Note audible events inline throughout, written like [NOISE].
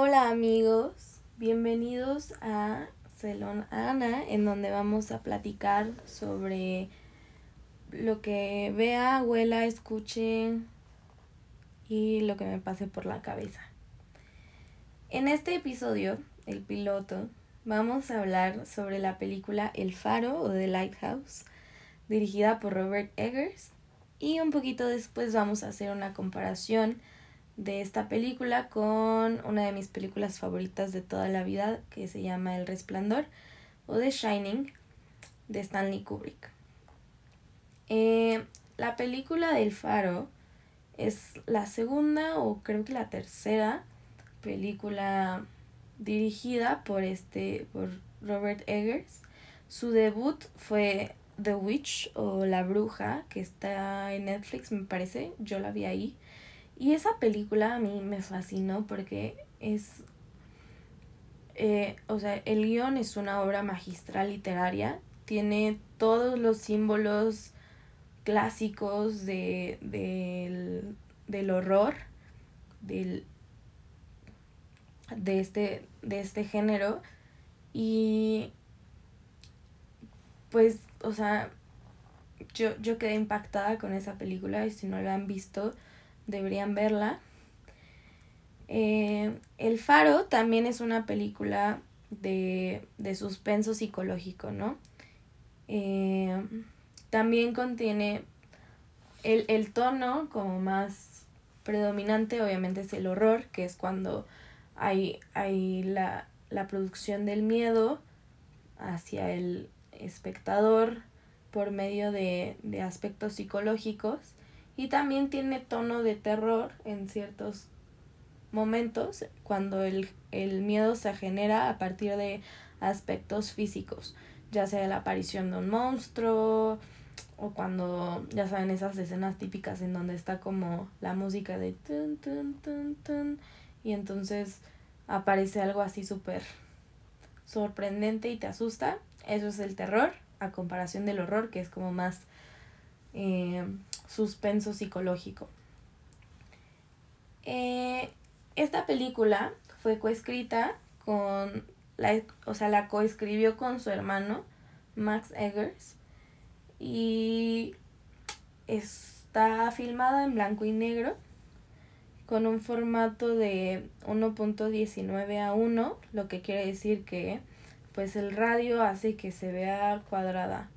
Hola amigos, bienvenidos a Celon Ana, en donde vamos a platicar sobre lo que vea, huela, escuche y lo que me pase por la cabeza. En este episodio, el piloto, vamos a hablar sobre la película El Faro o The Lighthouse, dirigida por Robert Eggers, y un poquito después vamos a hacer una comparación de esta película con una de mis películas favoritas de toda la vida que se llama El Resplandor o The Shining de Stanley Kubrick. Eh, la película del faro es la segunda o creo que la tercera película dirigida por este por Robert Eggers. Su debut fue The Witch o La Bruja, que está en Netflix, me parece. Yo la vi ahí. Y esa película a mí me fascinó porque es, eh, o sea, el guion es una obra magistral literaria, tiene todos los símbolos clásicos de, del, del horror, del, de, este, de este género. Y pues, o sea, yo, yo quedé impactada con esa película y si no la han visto, deberían verla. Eh, el Faro también es una película de, de suspenso psicológico, ¿no? Eh, también contiene el, el tono como más predominante, obviamente es el horror, que es cuando hay, hay la, la producción del miedo hacia el espectador por medio de, de aspectos psicológicos y también tiene tono de terror en ciertos momentos cuando el, el miedo se genera a partir de aspectos físicos, ya sea la aparición de un monstruo o cuando, ya saben, esas escenas típicas en donde está como la música de tun, tun, tun, tun, y entonces aparece algo así súper sorprendente y te asusta. Eso es el terror, a comparación del horror, que es como más eh, suspenso psicológico. Eh, esta película fue coescrita con, la, o sea, la coescribió con su hermano Max Eggers y está filmada en blanco y negro con un formato de 1.19 a 1, lo que quiere decir que pues el radio hace que se vea cuadrada.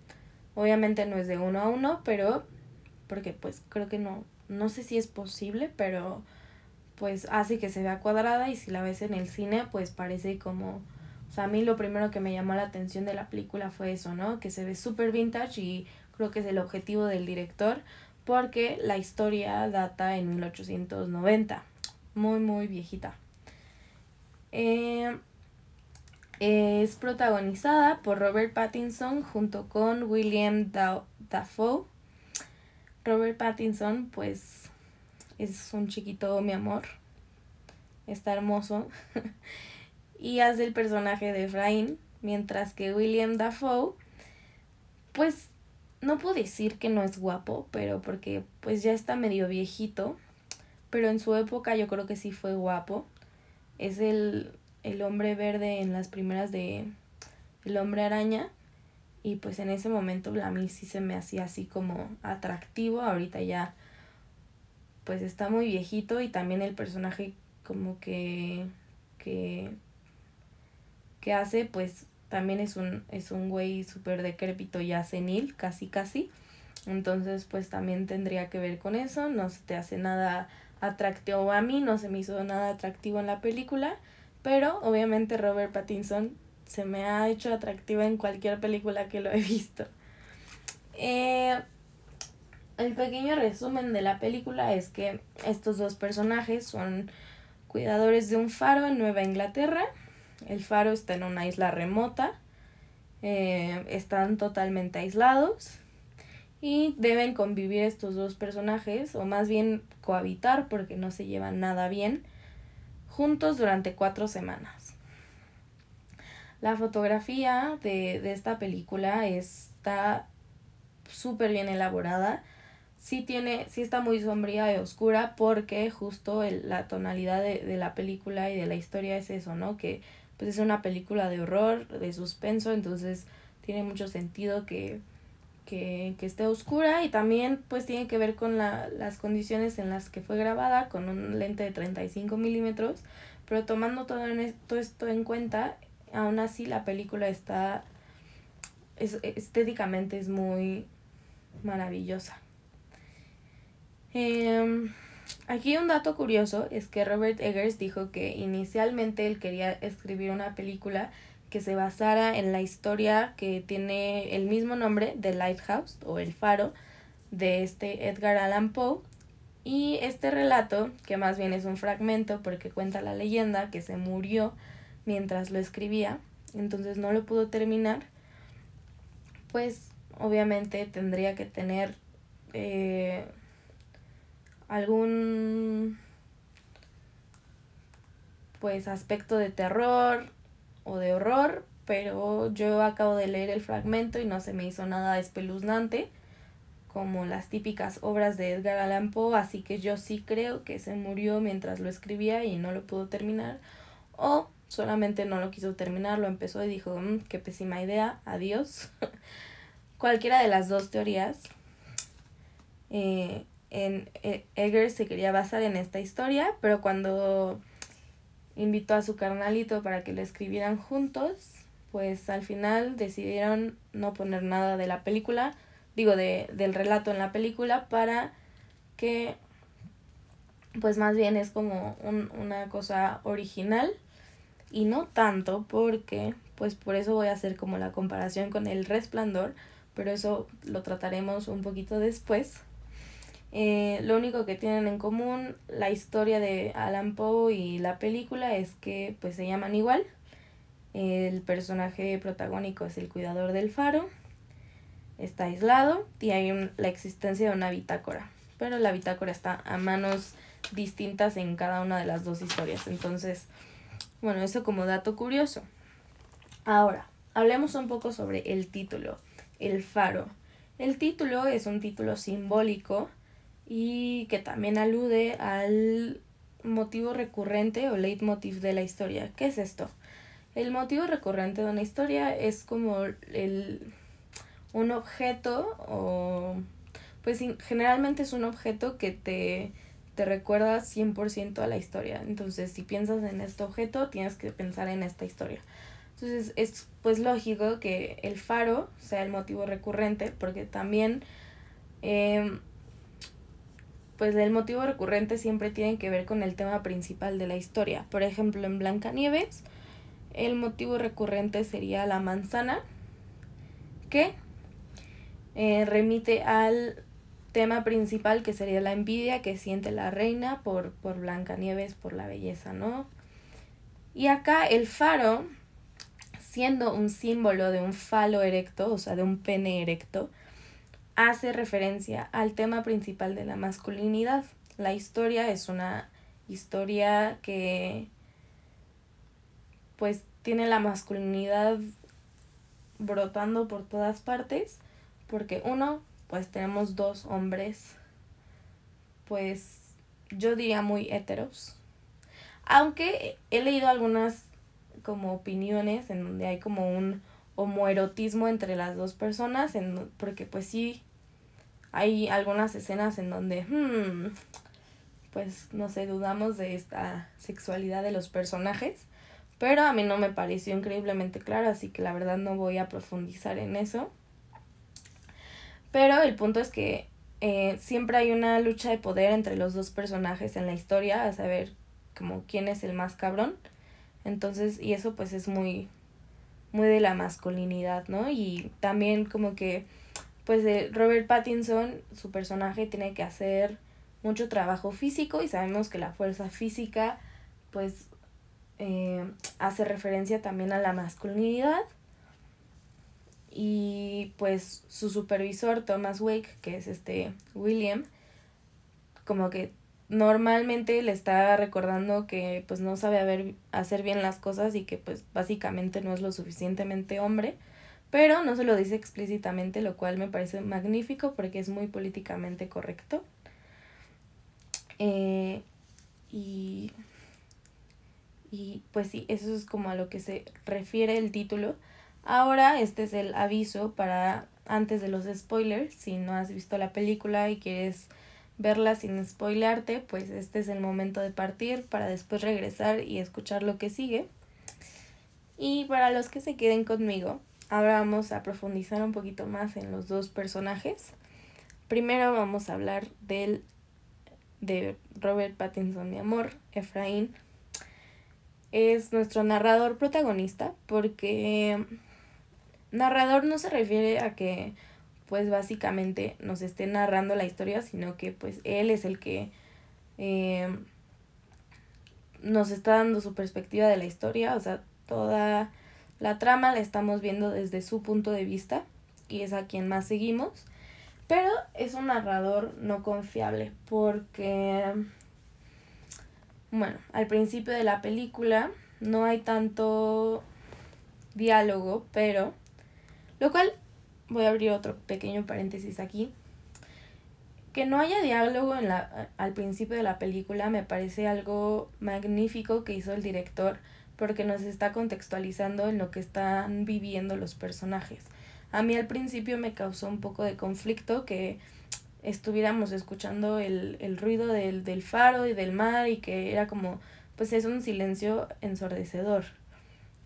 Obviamente no es de 1 a 1, pero porque pues creo que no, no sé si es posible, pero pues hace que se vea cuadrada y si la ves en el cine pues parece como, o sea, a mí lo primero que me llamó la atención de la película fue eso, ¿no? Que se ve súper vintage y creo que es el objetivo del director porque la historia data en 1890, muy muy viejita. Eh, es protagonizada por Robert Pattinson junto con William Dafoe Robert Pattinson, pues, es un chiquito mi amor. Está hermoso. [LAUGHS] y hace el personaje de Efraín, mientras que William Dafoe, pues, no puedo decir que no es guapo, pero porque pues ya está medio viejito, pero en su época yo creo que sí fue guapo. Es el, el hombre verde en las primeras de El hombre araña y pues en ese momento a mí sí se me hacía así como atractivo. Ahorita ya pues está muy viejito y también el personaje como que que que hace pues también es un es un güey súper decrépito ya senil casi casi entonces pues también tendría que ver con eso no se te hace nada atractivo a mí no se me hizo nada atractivo en la película pero obviamente Robert Pattinson se me ha hecho atractiva en cualquier película que lo he visto. Eh, el pequeño resumen de la película es que estos dos personajes son cuidadores de un faro en Nueva Inglaterra. El faro está en una isla remota. Eh, están totalmente aislados. Y deben convivir estos dos personajes, o más bien cohabitar porque no se llevan nada bien, juntos durante cuatro semanas. La fotografía de, de esta película está súper bien elaborada. sí tiene, sí está muy sombría y oscura porque justo el, la tonalidad de, de la película y de la historia es eso, ¿no? Que pues es una película de horror, de suspenso, entonces tiene mucho sentido que, que, que esté oscura y también pues tiene que ver con la, las condiciones en las que fue grabada con un lente de 35 milímetros, pero tomando todo, en, todo esto en cuenta, aún así la película está, es, estéticamente es muy maravillosa. Eh, aquí un dato curioso es que Robert Eggers dijo que inicialmente él quería escribir una película que se basara en la historia que tiene el mismo nombre de Lighthouse o El Faro de este Edgar Allan Poe y este relato, que más bien es un fragmento porque cuenta la leyenda que se murió mientras lo escribía, entonces no lo pudo terminar, pues obviamente tendría que tener eh, algún pues aspecto de terror o de horror, pero yo acabo de leer el fragmento y no se me hizo nada espeluznante como las típicas obras de Edgar Allan Poe, así que yo sí creo que se murió mientras lo escribía y no lo pudo terminar o solamente no lo quiso terminar, lo empezó y dijo, mmm, qué pésima idea, adiós. [LAUGHS] Cualquiera de las dos teorías eh, en eh, Eggers se quería basar en esta historia, pero cuando invitó a su carnalito para que lo escribieran juntos, pues al final decidieron no poner nada de la película, digo de, del relato en la película para que pues más bien es como un, una cosa original y no tanto porque pues por eso voy a hacer como la comparación con el resplandor, pero eso lo trataremos un poquito después. Eh, lo único que tienen en común la historia de Alan Poe y la película es que pues se llaman igual. El personaje protagónico es el cuidador del faro, está aislado y hay la existencia de una bitácora, pero la bitácora está a manos distintas en cada una de las dos historias. Entonces, bueno, eso como dato curioso. Ahora, hablemos un poco sobre el título, el faro. El título es un título simbólico y que también alude al motivo recurrente o leitmotiv de la historia. ¿Qué es esto? El motivo recurrente de una historia es como el, un objeto o pues generalmente es un objeto que te, te recuerda 100% a la historia. Entonces, si piensas en este objeto, tienes que pensar en esta historia. Entonces, es pues lógico que el faro sea el motivo recurrente porque también eh, pues el motivo recurrente siempre tiene que ver con el tema principal de la historia. Por ejemplo, en Blancanieves, el motivo recurrente sería la manzana, que eh, remite al tema principal que sería la envidia que siente la reina por, por Blancanieves, por la belleza, ¿no? Y acá el faro, siendo un símbolo de un falo erecto, o sea, de un pene erecto, hace referencia al tema principal de la masculinidad. La historia es una historia que pues tiene la masculinidad brotando por todas partes porque uno pues tenemos dos hombres pues yo diría muy heteros aunque he leído algunas como opiniones en donde hay como un homoerotismo entre las dos personas, en, porque pues sí, hay algunas escenas en donde, hmm, pues no sé, dudamos de esta sexualidad de los personajes, pero a mí no me pareció increíblemente claro, así que la verdad no voy a profundizar en eso. Pero el punto es que eh, siempre hay una lucha de poder entre los dos personajes en la historia, a saber como quién es el más cabrón. Entonces, y eso pues es muy, muy de la masculinidad, ¿no? Y también como que, pues de Robert Pattinson, su personaje tiene que hacer mucho trabajo físico y sabemos que la fuerza física, pues, eh, hace referencia también a la masculinidad. Y pues su supervisor, Thomas Wake, que es este William, como que normalmente le está recordando que pues no sabe hacer bien las cosas y que pues básicamente no es lo suficientemente hombre, pero no se lo dice explícitamente, lo cual me parece magnífico porque es muy políticamente correcto. Eh, y, y pues sí, eso es como a lo que se refiere el título. Ahora este es el aviso para antes de los spoilers, si no has visto la película y quieres verla sin spoilearte, pues este es el momento de partir para después regresar y escuchar lo que sigue. Y para los que se queden conmigo, ahora vamos a profundizar un poquito más en los dos personajes. Primero vamos a hablar del de Robert Pattinson, mi amor, Efraín. Es nuestro narrador protagonista porque narrador no se refiere a que pues básicamente nos esté narrando la historia, sino que pues él es el que eh, nos está dando su perspectiva de la historia, o sea, toda la trama la estamos viendo desde su punto de vista y es a quien más seguimos, pero es un narrador no confiable porque, bueno, al principio de la película no hay tanto diálogo, pero lo cual, voy a abrir otro pequeño paréntesis aquí. Que no haya diálogo en la, al principio de la película me parece algo magnífico que hizo el director porque nos está contextualizando en lo que están viviendo los personajes. A mí al principio me causó un poco de conflicto que estuviéramos escuchando el, el ruido del, del faro y del mar y que era como, pues es un silencio ensordecedor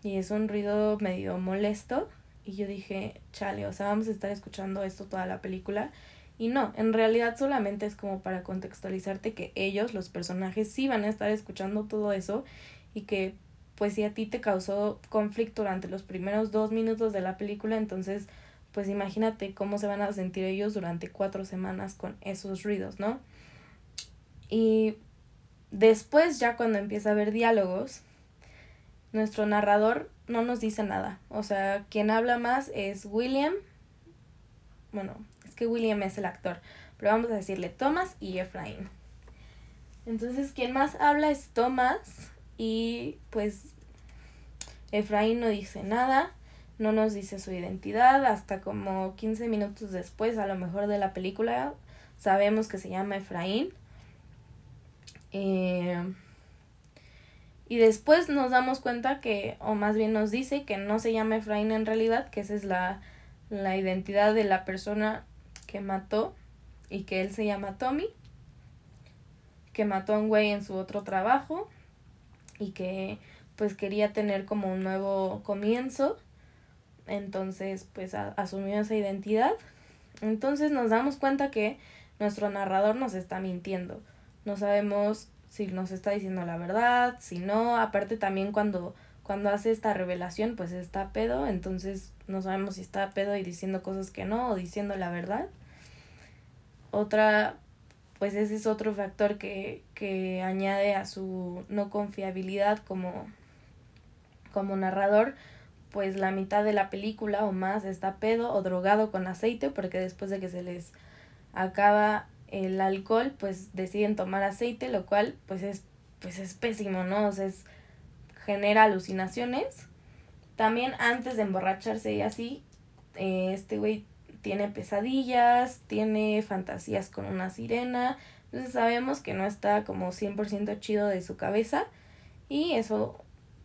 y es un ruido medio molesto y yo dije, chale, o sea, vamos a estar escuchando esto toda la película. Y no, en realidad solamente es como para contextualizarte que ellos, los personajes, sí van a estar escuchando todo eso y que pues si a ti te causó conflicto durante los primeros dos minutos de la película, entonces pues imagínate cómo se van a sentir ellos durante cuatro semanas con esos ruidos, ¿no? Y después ya cuando empieza a haber diálogos, nuestro narrador no nos dice nada. O sea, quien habla más es William. Bueno, es que William es el actor, pero vamos a decirle Thomas y Efraín. Entonces, quien más habla es Thomas y pues Efraín no dice nada, no nos dice su identidad, hasta como 15 minutos después, a lo mejor de la película, sabemos que se llama Efraín. Eh, y después nos damos cuenta que, o más bien nos dice que no se llama Efraín en realidad, que esa es la, la identidad de la persona que mató y que él se llama Tommy, que mató a un güey en su otro trabajo y que pues quería tener como un nuevo comienzo. Entonces pues asumió esa identidad. Entonces nos damos cuenta que nuestro narrador nos está mintiendo. No sabemos si nos está diciendo la verdad, si no, aparte también cuando, cuando hace esta revelación, pues está pedo, entonces no sabemos si está pedo y diciendo cosas que no o diciendo la verdad. Otra, pues ese es otro factor que, que añade a su no confiabilidad como, como narrador, pues la mitad de la película o más está pedo o drogado con aceite, porque después de que se les acaba el alcohol, pues deciden tomar aceite, lo cual pues es, pues es pésimo, ¿no? O sea, es, genera alucinaciones. También antes de emborracharse y así, eh, este güey tiene pesadillas, tiene fantasías con una sirena, entonces sabemos que no está como 100% chido de su cabeza y eso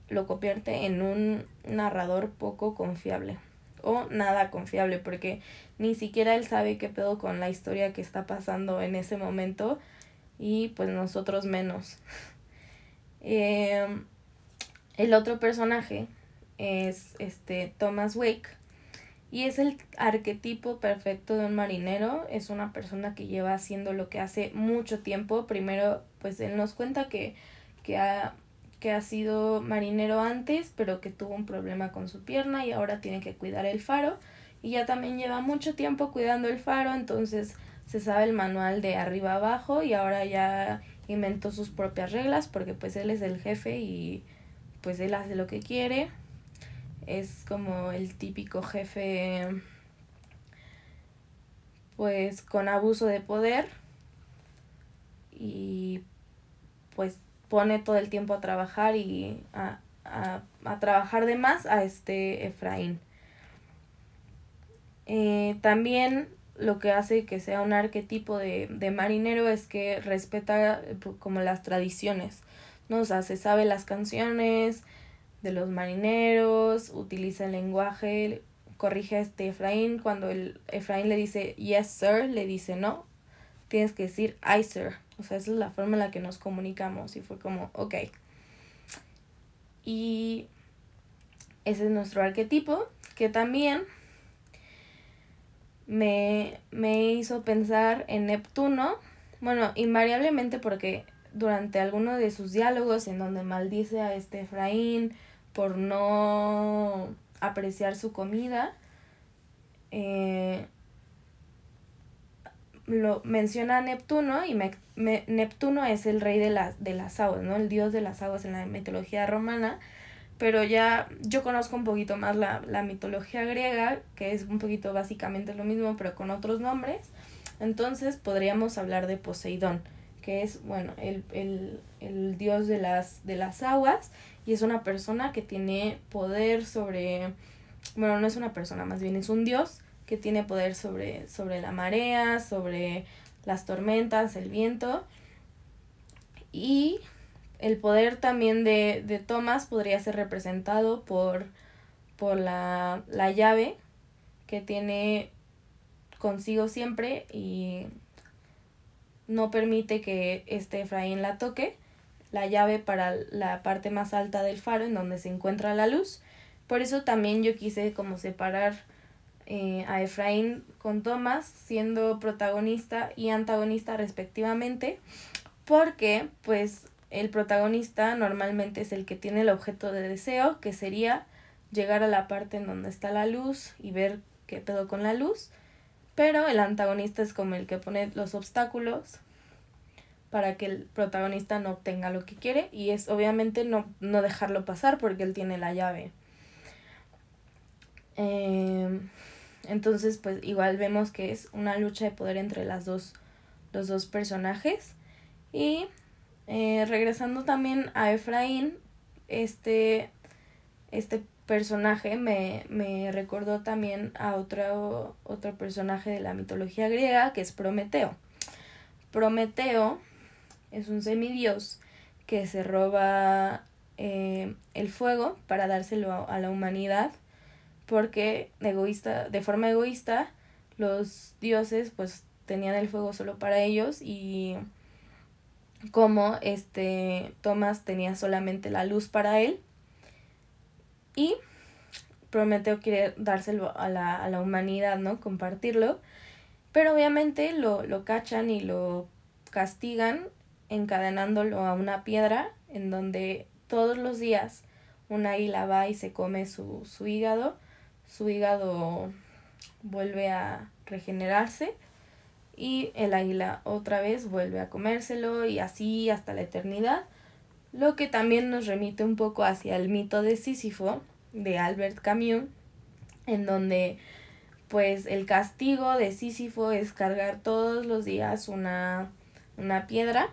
lo convierte en un narrador poco confiable o nada confiable porque ni siquiera él sabe qué pedo con la historia que está pasando en ese momento y pues nosotros menos. [LAUGHS] Em, el otro personaje es este Thomas Wake y es el arquetipo perfecto de un marinero, es una persona que lleva haciendo lo que hace mucho tiempo. Primero, pues él nos cuenta que, que ha que ha sido marinero antes, pero que tuvo un problema con su pierna y ahora tiene que cuidar el faro. Y ya también lleva mucho tiempo cuidando el faro, entonces se sabe el manual de arriba abajo y ahora ya inventó sus propias reglas porque pues él es el jefe y pues él hace lo que quiere. Es como el típico jefe pues con abuso de poder y pone todo el tiempo a trabajar y a, a, a trabajar de más a este Efraín. Eh, también lo que hace que sea un arquetipo de, de marinero es que respeta eh, como las tradiciones, ¿no? O sea, se sabe las canciones de los marineros, utiliza el lenguaje, corrige a este Efraín, cuando el Efraín le dice yes sir, le dice no, tienes que decir I sir, o sea, esa es la forma en la que nos comunicamos y fue como, ok. Y ese es nuestro arquetipo, que también me, me hizo pensar en Neptuno, bueno, invariablemente porque durante alguno de sus diálogos en donde maldice a este Efraín por no apreciar su comida, eh, lo menciona a Neptuno y me, Neptuno es el rey de, las de las aguas, ¿no? El dios de las aguas en la mitología romana pero ya yo conozco un poquito más la, la mitología griega, que es un poquito básicamente lo mismo, pero con otros nombres. Entonces podríamos hablar de Poseidón, que es, bueno, el, el, el dios de las, de las aguas y es una persona que tiene poder sobre, bueno, no es una persona, más bien es un dios que tiene poder sobre, sobre la marea, sobre las tormentas, el viento. Y el poder también de, de Thomas podría ser representado por, por la, la llave que tiene consigo siempre y no permite que este Efraín la toque, la llave para la parte más alta del faro en donde se encuentra la luz. Por eso también yo quise como separar eh, a Efraín con Thomas siendo protagonista y antagonista respectivamente porque pues el protagonista normalmente es el que tiene el objeto de deseo, que sería llegar a la parte en donde está la luz y ver qué pedo con la luz, pero el antagonista es como el que pone los obstáculos para que el protagonista no obtenga lo que quiere y es obviamente no, no dejarlo pasar porque él tiene la llave. Em, entonces pues igual vemos que es una lucha de poder entre las dos, los dos personajes y eh, regresando también a Efraín, este, este personaje me, me recordó también a otro, otro personaje de la mitología griega que es Prometeo. Prometeo es un semidios que se roba eh, el fuego para dárselo a, la humanidad porque egoísta, de forma egoísta los dioses pues tenían el fuego solo para ellos y como este Thomas tenía solamente la luz para él y Prometeo quiere dárselo a la, a la humanidad, ¿no? Compartirlo. Pero obviamente lo, lo cachan y lo castigan encadenándolo a una piedra en donde todos los días un águila va y se come su, su hígado. Su hígado vuelve a regenerarse y el águila otra vez vuelve a comérselo y así hasta la eternidad, lo que también nos remite un poco hacia el mito de Sísifo de Albert Camus, en donde pues el castigo de Sísifo es cargar todos los días una, una piedra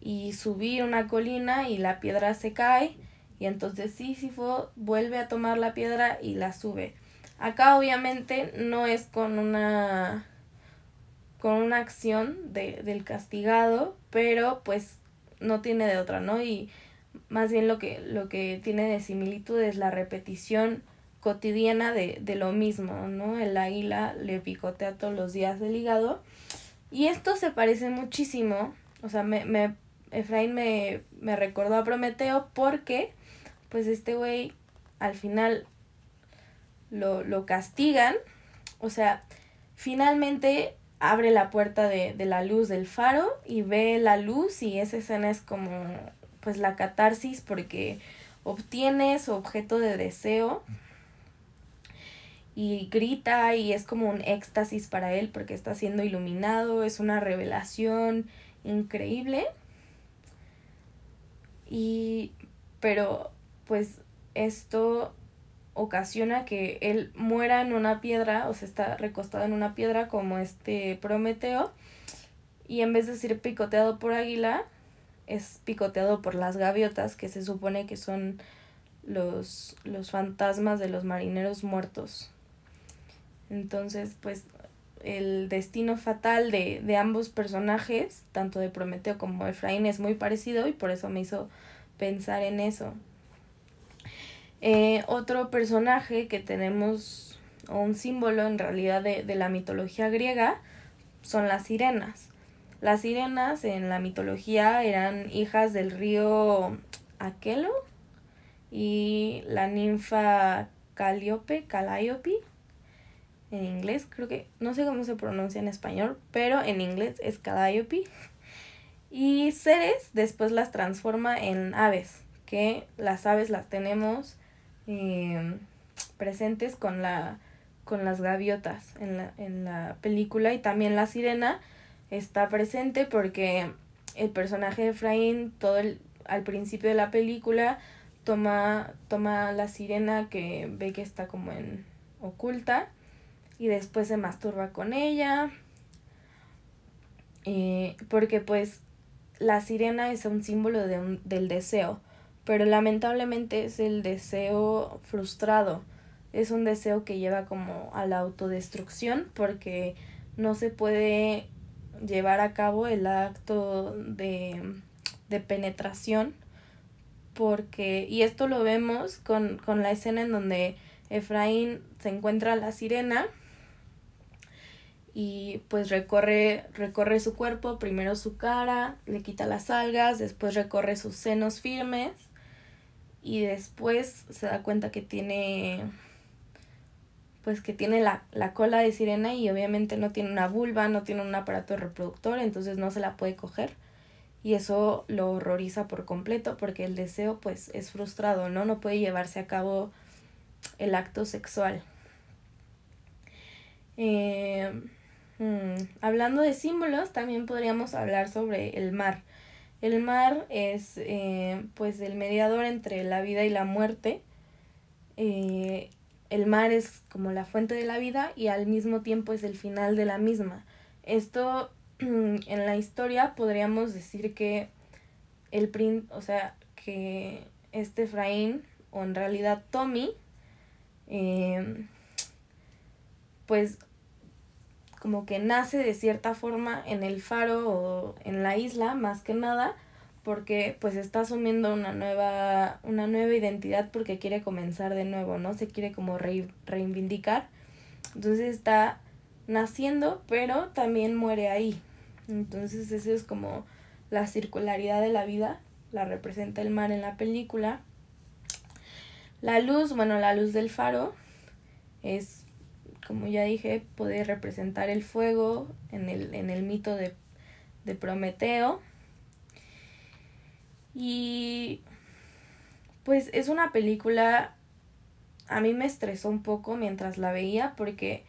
y subir una colina y la piedra se cae y entonces Sísifo vuelve a tomar la piedra y la sube. Acá obviamente no es con una con una acción de, del castigado, pero pues no tiene de otra, ¿no? Y más bien lo que, lo que tiene de similitud es la repetición cotidiana de, de lo mismo, ¿no? El águila le picotea todos los días del hígado. Y esto se parece muchísimo, o sea, me, me, Efraín me, me recordó a Prometeo porque, pues este güey al final lo, lo castigan, o sea, finalmente abre la puerta de, de la luz del faro y ve la luz y esa escena es como pues la catarsis porque obtiene su objeto de deseo y grita y es como un éxtasis para él porque está siendo iluminado, es una revelación increíble. Y pero pues esto ocasiona que él muera en una piedra, o sea, está recostado en una piedra como este Prometeo, y en vez de ser picoteado por águila, es picoteado por las gaviotas, que se supone que son los, los fantasmas de los marineros muertos. Entonces, pues el destino fatal de, de ambos personajes, tanto de Prometeo como Efraín, es muy parecido y por eso me hizo pensar en eso. Eh, otro personaje que tenemos, o un símbolo en realidad de, de la mitología griega, son las sirenas. Las sirenas en la mitología eran hijas del río Aquelo y la ninfa Caliope, Calliope, en inglés, creo que, no sé cómo se pronuncia en español, pero en inglés es Calliope. Y Ceres después las transforma en aves, que las aves las tenemos em, presentes con, la, con las gaviotas en la, en la película y también la sirena está presente porque el personaje de Efraín todo el, al principio de la película toma, toma la sirena que ve que está como en oculta y después se masturba con ella. Eh, porque pues la sirena es un símbolo de un, del deseo, pero lamentablemente es el deseo frustrado. Es un deseo que lleva como a la autodestrucción porque no se puede llevar a cabo el acto de, de penetración porque, y esto lo vemos con, con la escena en donde Efraín se encuentra a la sirena y pues recorre, recorre su cuerpo, primero su cara, le quita las algas, después recorre sus senos firmes y después se da cuenta que tiene pues que tiene la, la cola de sirena y obviamente no tiene una vulva, no tiene un aparato reproductor, entonces no se la puede coger y eso lo horroriza por completo porque el deseo pues es frustrado, ¿no? No puede llevarse a cabo el acto sexual. Eh, hmm, hablando de símbolos, también podríamos hablar sobre el mar. El mar es eh, pues el mediador entre la vida y la muerte. Eh, el mar es como la fuente de la vida y al mismo tiempo es el final de la misma. Esto [CLEARS THROAT] en la historia podríamos decir que el prin o sea, que este Efraín, o en realidad Tommy, eh, pues como que nace de cierta forma en el faro o en la isla, más que nada, porque pues está asumiendo una nueva, una nueva identidad porque quiere comenzar de nuevo, ¿no? Se quiere como reivindicar. Entonces está naciendo, pero también muere ahí. Entonces eso es como la circularidad de la vida, la representa el mar en la película. La luz, bueno, la luz del faro es, como ya dije, puede representar el fuego en el, en el mito de, de Prometeo. Y pues es una película, a mí me estresó un poco mientras la veía porque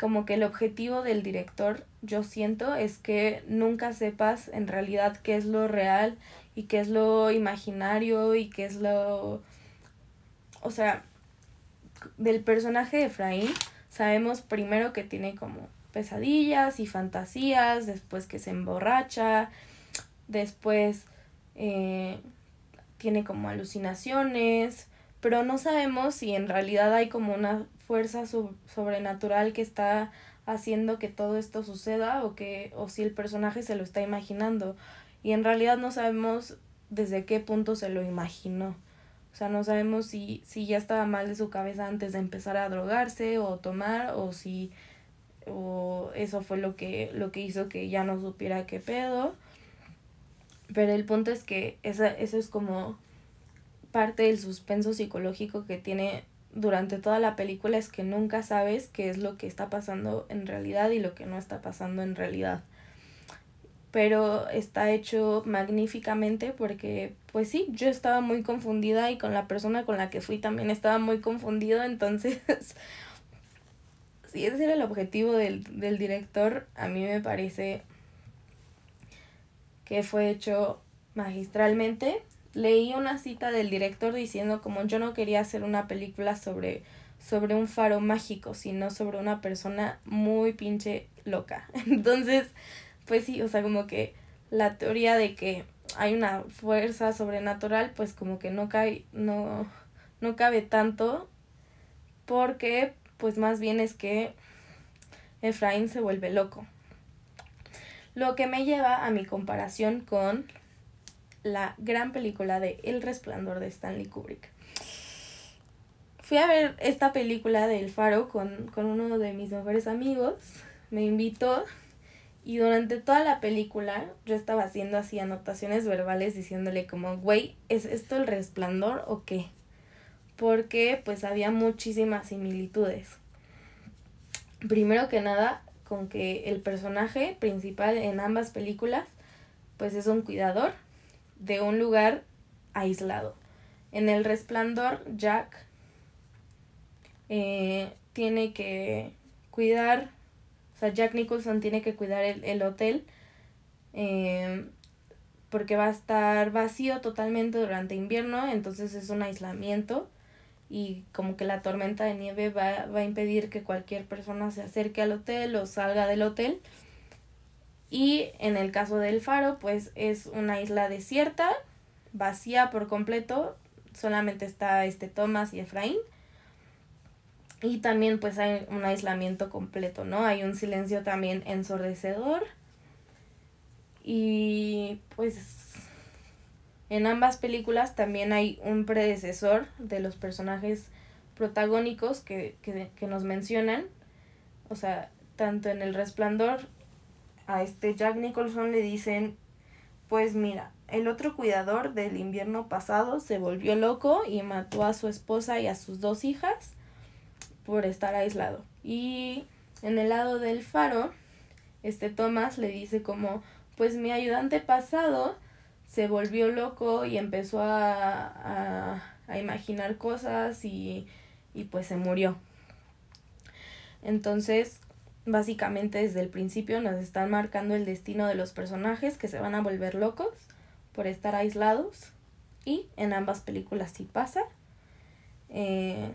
como que el objetivo del director, yo siento, es que nunca sepas en realidad qué es lo real y qué es lo imaginario y qué es lo... O sea, del personaje de Efraín sabemos primero que tiene como pesadillas y fantasías, después que se emborracha, después eh, tiene como alucinaciones, pero no sabemos si en realidad hay como una fuerza sobrenatural que está haciendo que todo esto suceda o que o si el personaje se lo está imaginando y en realidad no sabemos desde qué punto se lo imaginó. O sea, no sabemos si, si ya estaba mal de su cabeza antes de empezar a drogarse o tomar o si o eso fue lo que, lo que hizo que ya no supiera qué pedo. Pero el punto es que esa, eso es como parte del suspenso psicológico que tiene durante toda la película es que nunca sabes qué es lo que está pasando en realidad y lo que no está pasando en realidad. Pero está hecho magníficamente porque, pues sí, yo estaba muy confundida y con la persona con la que fui también estaba muy confundido, entonces, [LAUGHS] si ese era el objetivo del, del director, a mí me parece que fue hecho magistralmente leí una cita del director diciendo como yo no quería hacer una película sobre sobre un faro mágico, sino sobre una persona muy pinche loca. [LAUGHS] Entonces, pues sí, o sea, como que la teoría de que hay una fuerza sobrenatural, pues como que no cae, no, no cabe tanto, porque pues más bien es que Efraín se vuelve loco. Lo que me lleva a mi comparación con la gran película de El Resplandor de Stanley Kubrick. Fui a ver esta película del Faro con, con uno de mis mejores amigos. Me invitó y durante toda la película yo estaba haciendo así anotaciones verbales diciéndole como, güey, ¿es esto el resplandor o qué? Porque pues había muchísimas similitudes. Primero que nada, con que el personaje principal en ambas películas pues es un cuidador de un lugar aislado. En el resplandor, Jack eh, tiene que cuidar, sea, Jack Nicholson tiene que cuidar el, hotel eh, porque va a estar vacío totalmente durante invierno, entonces es un aislamiento y como que la tormenta de nieve va, va a impedir que cualquier persona se acerque al hotel o salga del hotel. Y en el caso del faro, pues es una isla desierta, vacía por completo, solamente está este Thomas y Efraín. Y también pues hay un aislamiento completo, ¿no? Hay un silencio también ensordecedor. Y pues en ambas películas también hay un predecesor de los personajes protagónicos que, que, que nos mencionan. O sea, tanto en El Resplandor a este Jack Nicholson le dicen, pues mira, el otro cuidador del invierno pasado se volvió loco y mató a su esposa y a sus dos hijas por estar aislado. Y en el lado del faro, este Thomas le dice como, pues mi ayudante pasado se volvió loco y empezó a, a, imaginar cosas y, y pues se murió. Entonces, básicamente desde el principio nos están marcando el destino de los personajes que se van a volver locos por estar aislados y en ambas películas sí pasa. Eh,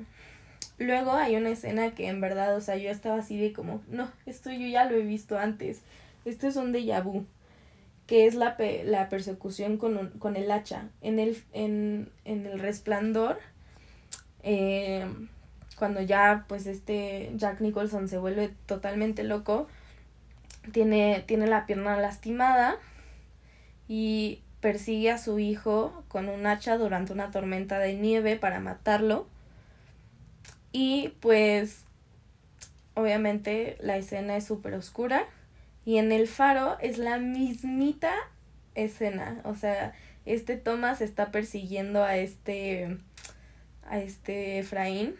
luego hay una escena que en verdad, o sea, yo estaba así de como, no, esto yo ya lo he visto antes, esto es un déjà vu, que es la, la persecución con, con el hacha. En el, en, en el resplandor, eh, cuando ya pues este Jack Nicholson se vuelve totalmente loco, tiene, tiene la pierna lastimada y persigue a su hijo con un hacha durante una tormenta de nieve para matarlo. Y pues obviamente la escena es súper oscura. Y en el faro es la mismita escena, o sea, este Thomas está persiguiendo a este a este Efraín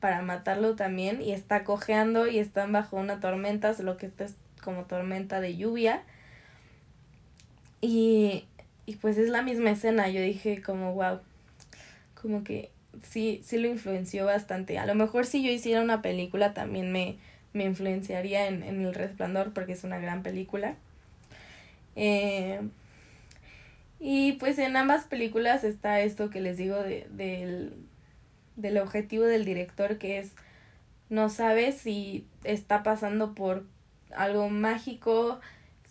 para matarlo también. Y está cojeando y están bajo una tormenta, lo que está es como tormenta de lluvia. Y, y pues es la misma escena, yo dije como wow, como que sí, sí lo influenció bastante. A lo mejor si yo hiciera una película también me, me influenciaría en, en El Resplandor porque es una gran película. Eh, y pues en ambas películas está esto que les digo de, del, del objetivo del director que es no sabe si está pasando por algo mágico,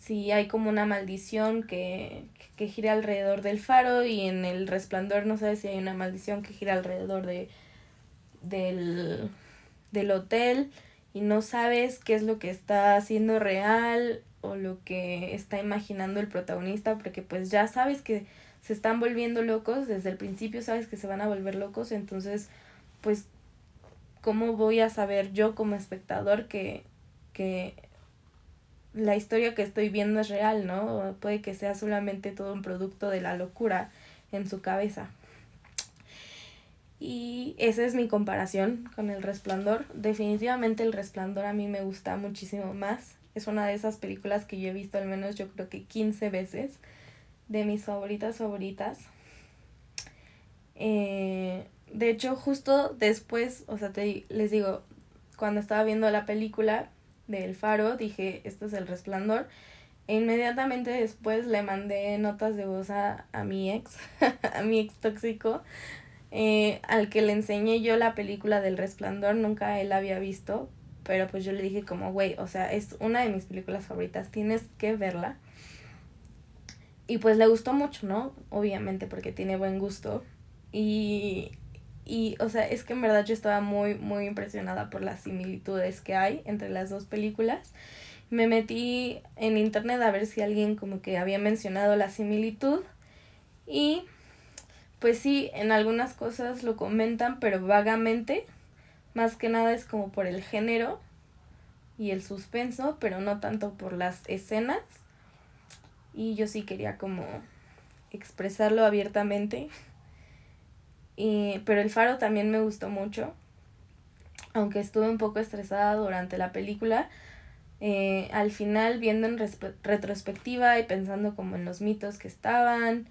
si hay como una maldición que, que gira alrededor del faro y en el resplandor no sabe si hay una maldición que gira alrededor de del, del hotel y no sabes qué es lo que está haciendo real o lo que está imaginando el protagonista porque pues ya sabes que se están volviendo locos, desde el principio sabes que se van a volver locos, entonces pues cómo voy a saber yo como espectador que, que la historia que estoy viendo es real, ¿no? puede que sea solamente todo un producto de la locura en su cabeza. Y esa es mi comparación con El Resplandor. Definitivamente El Resplandor a mí me gusta muchísimo más. Es una de esas películas que yo he visto al menos yo creo que 15 veces. De mis favoritas favoritas. Eh, de hecho, justo después, o sea, te, les digo, cuando estaba viendo la película del faro, dije, esto es el resplandor. E inmediatamente después le mandé notas de voz a, a mi ex, [LAUGHS] a mi ex tóxico, eh, al que le enseñé yo la película del resplandor, nunca él había visto, pero pues yo le dije como, güey, o sea, es una de mis películas favoritas, tienes que verla. Y pues le gustó mucho, ¿no? Obviamente porque tiene buen gusto. Y y, o sea, es que en verdad yo estaba muy, muy impresionada por las similitudes que hay entre las dos películas. Me metí en internet a ver si alguien como que había mencionado la similitud y pues sí, en algunas cosas lo comentan, pero vagamente. Más que nada es como por el género y el suspenso, pero no tanto por las escenas. Y yo sí quería como expresarlo abiertamente. Y, pero el faro también me gustó mucho. Aunque estuve un poco estresada durante la película. Eh, al final, viendo en retrospectiva y pensando como en los mitos que estaban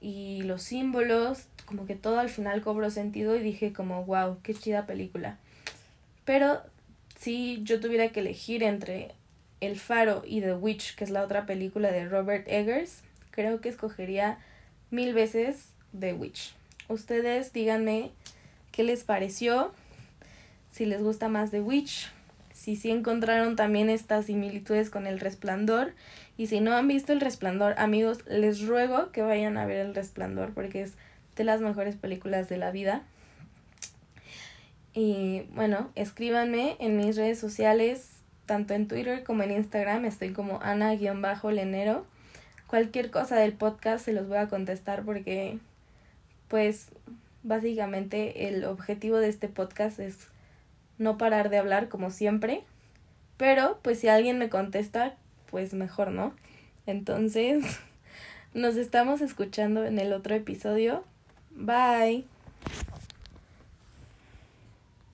y los símbolos, como que todo al final cobró sentido y dije como, wow, qué chida película. Pero si yo tuviera que elegir entre El Faro y The Witch, que es la otra película de Robert Eggers, creo que escogería mil veces The Witch. Ustedes díganme qué les pareció, si les gusta más The Witch, si sí encontraron también estas similitudes con El Resplandor y si no han visto El Resplandor, amigos, les ruego que vayan a ver El Resplandor porque es de las mejores películas de la vida. Y bueno, escríbanme en mis redes sociales, tanto en Twitter como en Instagram, estoy como Ana-Lenero. Cualquier cosa del podcast se los voy a contestar porque, pues, básicamente el objetivo de este podcast es no parar de hablar como siempre. Pero, pues, si alguien me contesta, pues mejor, ¿no? Entonces, [LAUGHS] nos estamos escuchando en el otro episodio. Bye.